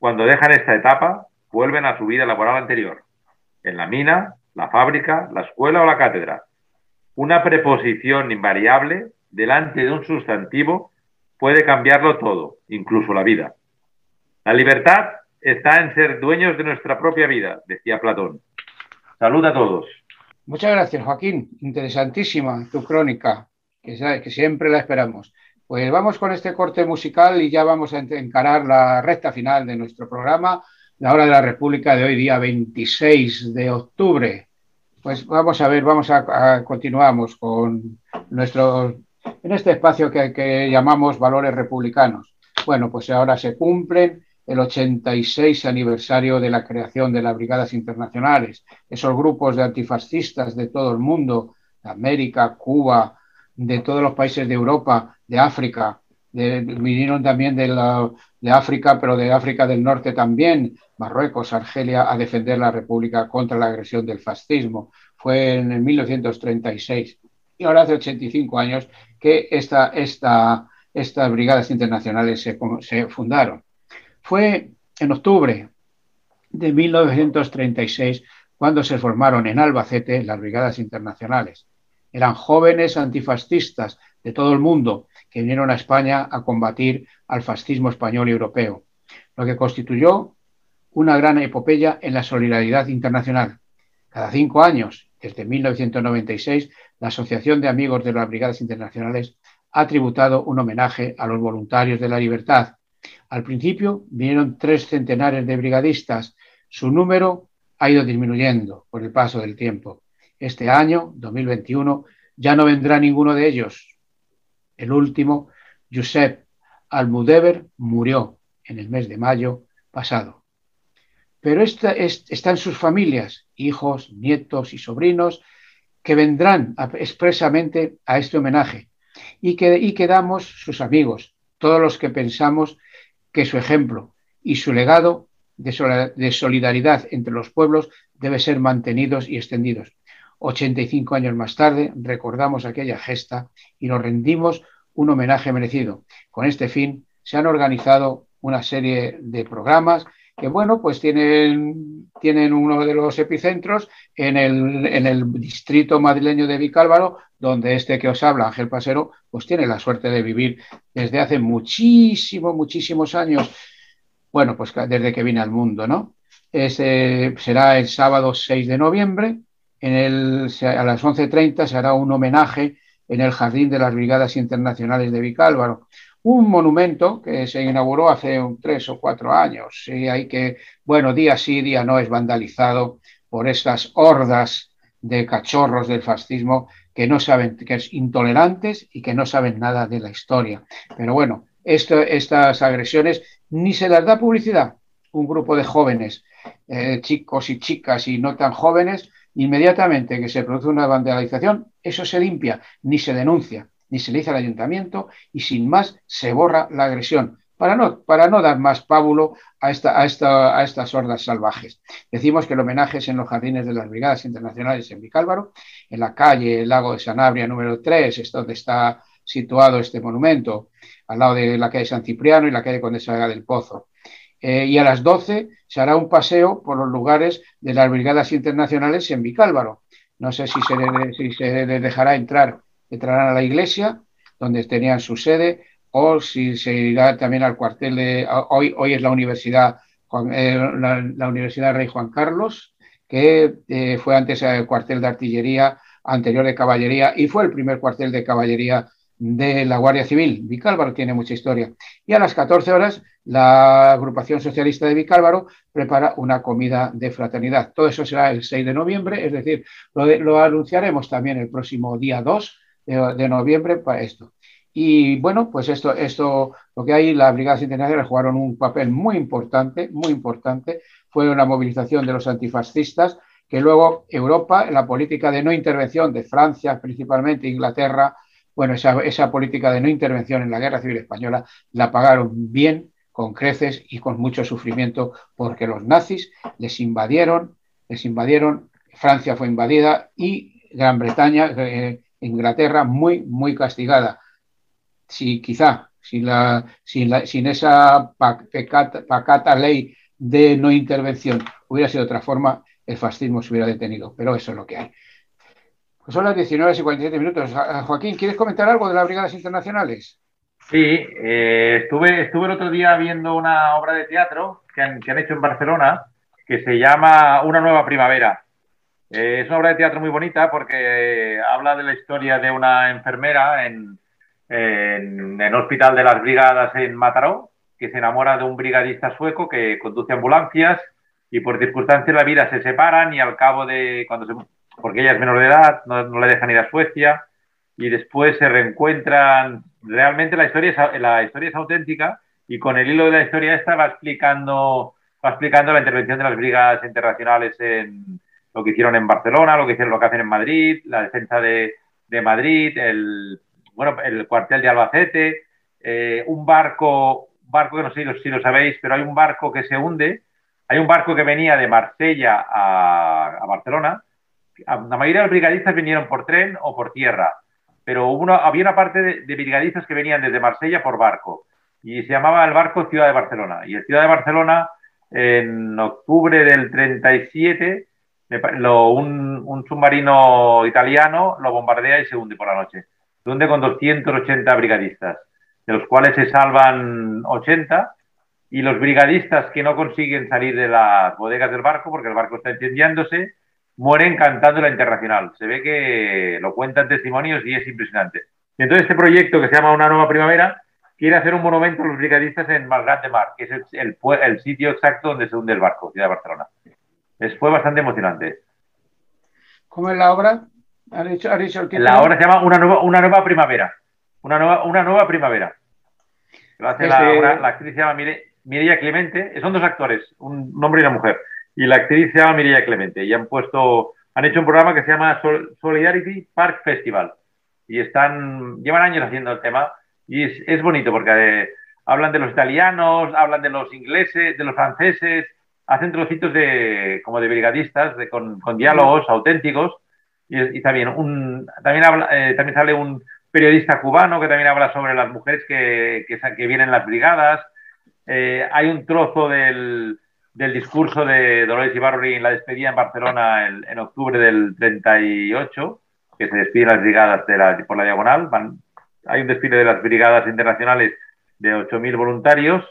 cuando dejan esta etapa, vuelven a su vida laboral anterior, en la mina, la fábrica, la escuela o la cátedra. Una preposición invariable delante de un sustantivo puede cambiarlo todo, incluso la vida. La libertad está en ser dueños de nuestra propia vida, decía Platón. Salud a todos. Muchas gracias, Joaquín. Interesantísima tu crónica, que, siempre la esperamos. Pues vamos con este corte musical y ya vamos a encarar la recta final de nuestro programa la hora de la República de hoy, día 26 de octubre. Pues vamos a ver, vamos a, continuamos con nuestro, en este espacio que, llamamos valores republicanos. Bueno, pues ahora se cumplen el 86 aniversario de la creación de las brigadas internacionales, esos grupos de antifascistas de todo el mundo, de América, Cuba, de todos los países de Europa, de África, vinieron también de, África, pero de África del Norte también, Marruecos, Argelia, a defender la República contra la agresión del fascismo. Fue en el 1936 y ahora hace 85 años que esta, esta, estas brigadas internacionales se fundaron. Fue en octubre de 1936 cuando se formaron en Albacete las brigadas internacionales. Eran jóvenes antifascistas de todo el mundo que vinieron a España a combatir al fascismo español y europeo, lo que constituyó una gran epopeya en la solidaridad internacional. Cada cinco años, desde 1996, la Asociación de Amigos de las Brigadas Internacionales ha tributado un homenaje a los voluntarios de la libertad. Al principio vinieron tres centenares de brigadistas. Su número ha ido disminuyendo por el paso del tiempo. Este año, 2021, ya no vendrá ninguno de ellos. El último, Josep Almudever, murió en el mes de mayo pasado. Pero están sus familias, hijos, nietos y sobrinos, que vendrán expresamente a este homenaje y que, y quedamos sus amigos, todos los que pensamos que su ejemplo y su legado de solidaridad entre los pueblos debe ser mantenidos y extendidos. 85 años más tarde recordamos aquella gesta y nos rendimos un homenaje merecido. Con este fin se han organizado una serie de programas que, bueno, pues tienen, tienen uno de los epicentros en el, en el distrito madrileño de Vicálvaro, donde este que os habla, Ángel Pasero, pues tiene la suerte de vivir desde hace muchísimos, muchísimos años. Bueno, pues desde que vine al mundo, ¿no? Ese será el sábado 6 de noviembre en el, a las 11.30 se hará un homenaje en el Jardín de las Brigadas Internacionales de Vicálvaro. Un monumento que se inauguró hace tres o cuatro años. Y hay que, bueno, día sí, día no es vandalizado por estas hordas de cachorros del fascismo que no saben, que es intolerantes y que no saben nada de la historia. Pero bueno, estas agresiones ni se las da publicidad. Un grupo de jóvenes, eh, chicos y chicas y no tan jóvenes, Inmediatamente que se produce una vandalización, eso se limpia, ni se denuncia, ni se le dice al ayuntamiento y sin más se borra la agresión para no, para no dar más pábulo a, esta, a, esta, a estas hordas salvajes. Decimos que el homenaje es en los jardines de las Brigadas Internacionales en Vicálvaro, en la calle Lago de Sanabria número 3, es donde está situado este monumento, al lado de la calle San Cipriano y la calle Condesa del Pozo. Eh, y a las 12 se hará un paseo por los lugares de las brigadas internacionales en Vicálvaro. No sé si se, si se dejará entrar entrarán a la iglesia, donde tenían su sede, o si se irá también al cuartel de, hoy, hoy es la Universidad, eh, la, Universidad Rey Juan Carlos, que eh, fue antes el cuartel de artillería anterior de caballería y fue el primer cuartel de caballería de la Guardia Civil. Vicálvaro tiene mucha historia. Y a las 14 horas, la agrupación socialista de Vicálvaro prepara una comida de fraternidad. Todo eso será el 6 de noviembre, es decir, lo, anunciaremos también el próximo día 2 de, noviembre para esto. Y bueno, pues esto, esto, lo que hay, las brigadas internacionales jugaron un papel muy importante, muy importante. Fue una movilización de los antifascistas que luego Europa, la política de no intervención de Francia, principalmente Inglaterra, bueno, esa, política de no intervención en la Guerra Civil Española la pagaron bien, con creces y con mucho sufrimiento, porque los nazis les invadieron, les invadieron, Francia fue invadida y Gran Bretaña, eh, Inglaterra, muy, muy castigada. Si quizá sin, la, sin, esa pacata ley de no intervención hubiera sido otra forma, el fascismo se hubiera detenido, pero eso es lo que hay. Pues son las 19 y 47 minutos. Ah, Joaquín, ¿quieres comentar algo de las brigadas internacionales? Sí, eh, estuve, estuve el otro día viendo una obra de teatro que han, hecho en Barcelona que se llama Una nueva primavera. Eh, es una obra de teatro muy bonita porque habla de la historia de una enfermera en, en, en Hospital de las Brigadas en Mataró, que se enamora de un brigadista sueco que conduce ambulancias y por circunstancias de la vida se separan y al cabo de cuando se, porque ella es menor de edad, no, le dejan ir a Suecia y después se reencuentran. Realmente la historia es, la historia es auténtica y con el hilo de la historia esta va explicando, va explicando la intervención de las brigadas internacionales en lo que hicieron en Barcelona, lo que hicieron, lo que hacen en Madrid, la defensa de, de Madrid, el, bueno, el cuartel de Albacete, eh, un barco, barco que no sé si lo sabéis, pero hay un barco que se hunde, hay un barco que venía de Marsella a, a Barcelona, la mayoría de los brigadistas vinieron por tren o por tierra, pero había una parte de, brigadistas que venían desde Marsella por barco y se llamaba el barco Ciudad de Barcelona. Y el Ciudad de Barcelona, en octubre del 37, un, un, submarino italiano lo bombardea y se hunde por la noche. Se hunde con 280 brigadistas, de los cuales se salvan 80 y los brigadistas que no consiguen salir de las bodegas del barco, porque el barco está incendiándose, mueren cantando la internacional. Se ve que lo cuentan testimonios y es impresionante. Entonces este proyecto que se llama Una Nueva Primavera quiere hacer un monumento a los brigadistas en Malgrat de Mar, que es el, el, sitio exacto donde se hunde el barco, Ciudad de Barcelona. Es, fue bastante emocionante. ¿Cómo es la obra? ¿Ha dicho, la obra se llama Una Nueva, una nueva Primavera. Una nueva, una nueva primavera. Lo hace la, la, actriz se llama Mireia Clemente. Son dos actores, un hombre y una mujer y la actriz se llama Mireia Clemente y han puesto, han hecho un programa que se llama Solidarity Park Festival y están, llevan años haciendo el tema y es, bonito porque eh, hablan de los italianos, hablan de los ingleses, de los franceses, hacen trocitos de, como de brigadistas, de, con, diálogos auténticos y, también, un, también, habla, eh, también sale un periodista cubano que también habla sobre las mujeres que, que, vienen en las brigadas. Eh, hay un trozo del, del discurso de Dolores Ibarri en la despedida en Barcelona en, octubre del 38, que se despiden las brigadas de la, por la diagonal. hay un desfile de las brigadas internacionales de 8.000 voluntarios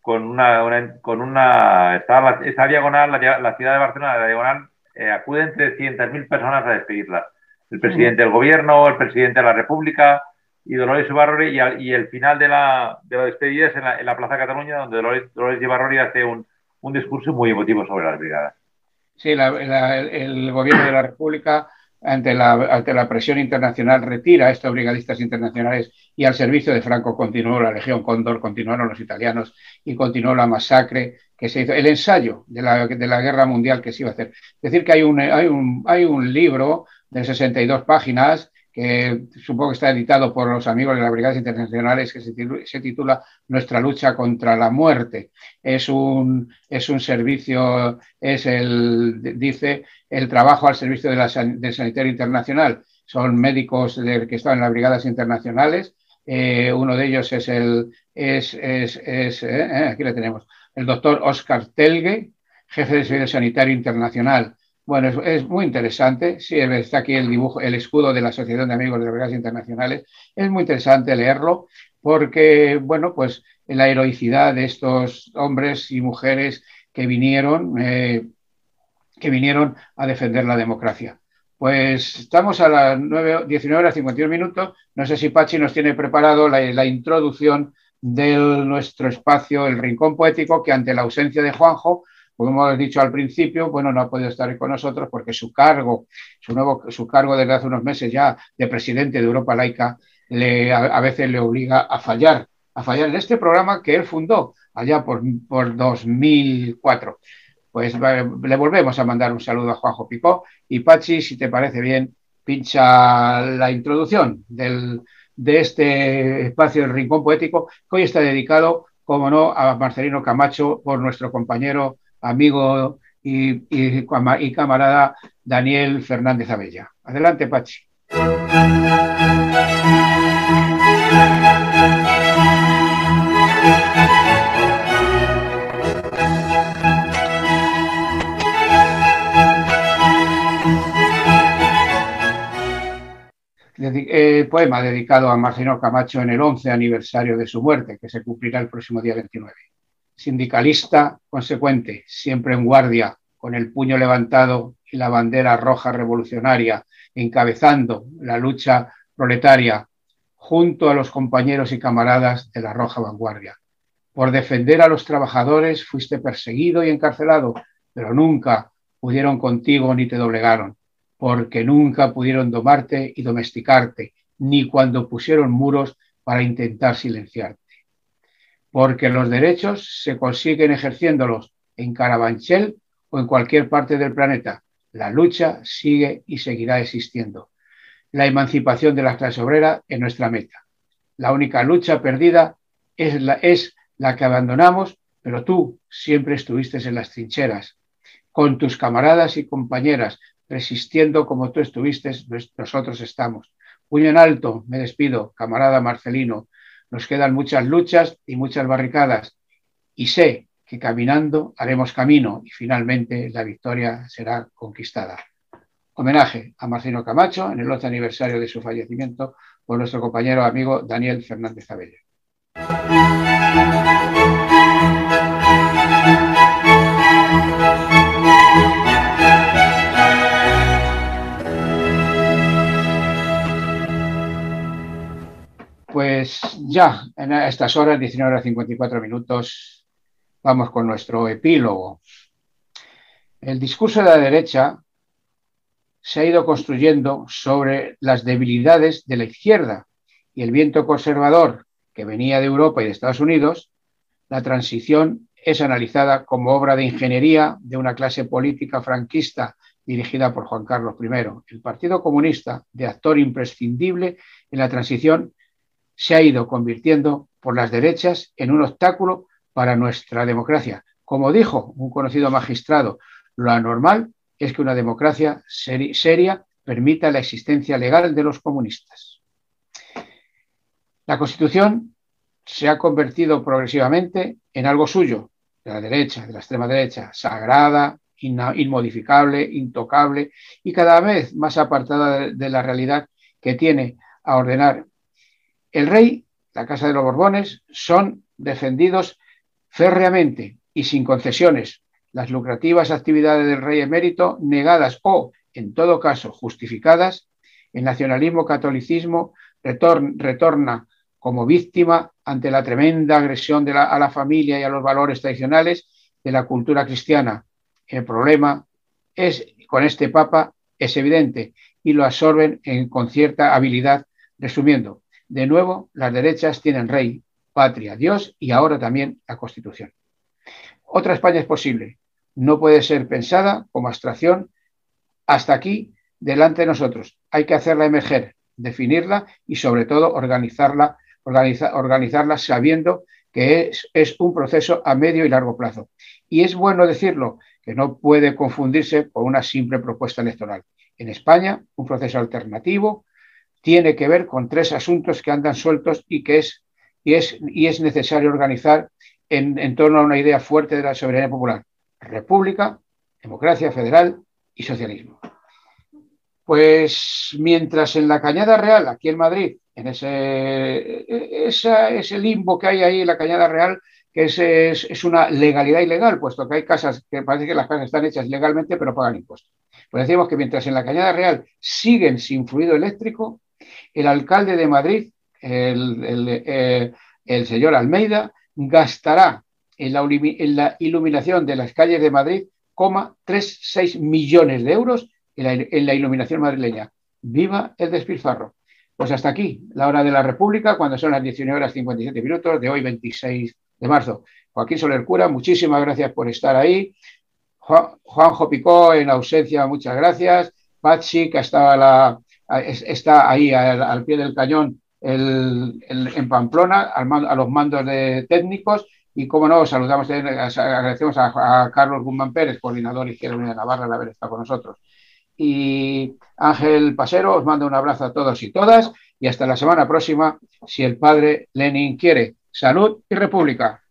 con una, con una está esta diagonal, la, ciudad de Barcelona, la diagonal, eh, acuden 300.000 personas a despedirla. El presidente del gobierno, el presidente de la República y Dolores Ibarri, y, el final de la, de la despedida es en la, Plaza Cataluña, donde Dolores, Dolores Ibarri hace un, un discurso muy emotivo sobre las brigadas. Sí, el gobierno de la República, ante la, ante la presión internacional, retira a estos brigadistas internacionales y al servicio de Franco continuó la Legión Cóndor, continuaron los italianos y continuó la masacre que se hizo, el ensayo de la, de la guerra mundial que se iba a hacer. Es decir, que hay un, hay un, hay un libro de 62 páginas que supongo que está editado por los amigos de las Brigadas Internacionales, que se titula, Nuestra lucha contra la muerte. Es un, es un servicio, es el, dice, el trabajo al servicio de la, del sanitario internacional. Son médicos que están en las Brigadas Internacionales. Eh, uno de ellos es el, es, es, eh, eh, aquí le tenemos, el doctor Oscar Telge, jefe de Servicio Sanitario Internacional Bueno, es, muy interesante. Sí, está aquí el dibujo, el escudo de la Asociación de Amigos de Regalas Internacionales. Es muy interesante leerlo porque, bueno, pues la heroicidad de estos hombres y mujeres que vinieron, eh, que vinieron a defender la democracia. Pues estamos a las 9, 19 horas 51 minutos. No sé si Pachi nos tiene preparado la, la introducción de nuestro espacio, el Rincón Poético, que ante la ausencia de Juanjo, como hemos dicho al principio, bueno, no ha podido estar con nosotros porque su cargo, su nuevo, su cargo desde hace unos meses ya de presidente de Europa Laica, a, veces le obliga a fallar, a fallar en este programa que él fundó allá por, por 2004. Pues le volvemos a mandar un saludo a Juanjo Picó y Pachi, si te parece bien, pincha la introducción del, de este espacio del Rincón Poético, que hoy está dedicado, como no, a Marcelino Camacho por nuestro compañero, amigo y, camarada Daniel Fernández Abella. Adelante, Pachi. Eh, poema dedicado a Marcelino Camacho en el 11 aniversario de su muerte, que se cumplirá el próximo día 29. Sindicalista consecuente, siempre en guardia, con el puño levantado y la bandera roja revolucionaria, encabezando la lucha proletaria junto a los compañeros y camaradas de la Roja Vanguardia. Por defender a los trabajadores fuiste perseguido y encarcelado, pero nunca pudieron contigo ni te doblegaron porque nunca pudieron domarte y domesticarte, ni cuando pusieron muros para intentar silenciarte. Porque los derechos se consiguen ejerciéndolos en Carabanchel o en cualquier parte del planeta. La lucha sigue y seguirá existiendo. La emancipación de la clase obrera es nuestra meta. La única lucha perdida es la, que abandonamos, pero tú siempre estuviste en las trincheras, con tus camaradas y compañeras, resistiendo como tú estuviste, nosotros estamos. Puño en alto, me despido, camarada Marcelino. Nos quedan muchas luchas y muchas barricadas y sé que caminando haremos camino y finalmente la victoria será conquistada. Homenaje a Marcelino Camacho en el 8 aniversario de su fallecimiento por nuestro compañero amigo Daniel Fernández Abella. Pues ya, en estas horas, 19 horas 54 minutos, vamos con nuestro epílogo. El discurso de la derecha se ha ido construyendo sobre las debilidades de la izquierda y el viento conservador que venía de Europa y de Estados Unidos, la transición es analizada como obra de ingeniería de una clase política franquista dirigida por Juan Carlos I. El Partido Comunista, de actor imprescindible en la transición, se ha ido convirtiendo por las derechas en un obstáculo para nuestra democracia. Como dijo un conocido magistrado, lo anormal es que una democracia seri seria permita la existencia legal de los comunistas. La Constitución se ha convertido progresivamente en algo suyo, de la derecha, de la extrema derecha, sagrada, inmodificable, intocable y cada vez más apartada de la realidad que tiene a ordenar el rey, la Casa de los Borbones, son defendidos férreamente y sin concesiones. Las lucrativas actividades del rey emérito negadas o, en todo caso, justificadas, el nacionalismo catolicismo retorn, retorna como víctima ante la tremenda agresión a la familia y a los valores tradicionales de la cultura cristiana. El problema es con este papa es evidente y lo absorben en, con cierta habilidad, resumiendo, de nuevo, las derechas tienen rey, patria, Dios y ahora también la Constitución. Otra España es posible. No puede ser pensada como abstracción hasta aquí, delante de nosotros. Hay que hacerla emerger, definirla y sobre todo organizarla, organiza, organizarla sabiendo que es un proceso a medio y largo plazo. Y es bueno decirlo, que no puede confundirse con una simple propuesta electoral. En España, un proceso alternativo, tiene que ver con tres asuntos que andan sueltos y que es, y es, y es necesario organizar en, torno a una idea fuerte de la soberanía popular. República, democracia federal y socialismo. Pues mientras en la Cañada Real, aquí en Madrid, en ese, ese limbo que hay ahí en la Cañada Real, que es, es, una legalidad ilegal, puesto que hay casas que parece que las casas están hechas legalmente, pero pagan impuestos. Pues decimos que mientras en la Cañada Real siguen sin fluido eléctrico, el alcalde de Madrid, el, eh, señor Almeida, gastará en la, iluminación de las calles de Madrid, 36 millones de euros en la, iluminación madrileña. ¡Viva el despilfarro! Pues hasta aquí, la hora de la República, cuando son las 19 horas 57 minutos de hoy, 26 de marzo. Joaquín Soler Cura, muchísimas gracias por estar ahí. Juanjo Picó, en ausencia, muchas gracias. Pachi, que estaba la, está ahí al, pie del cañón en Pamplona, a los mandos de técnicos. Y como no, saludamos, agradecemos a, Carlos Guzmán Pérez, coordinador Izquierda Unida de Navarra, de haber estado con nosotros. Y Ángel Pasero, os mando un abrazo a todos y todas y hasta la semana próxima, si el padre Lenin quiere. Salud y República.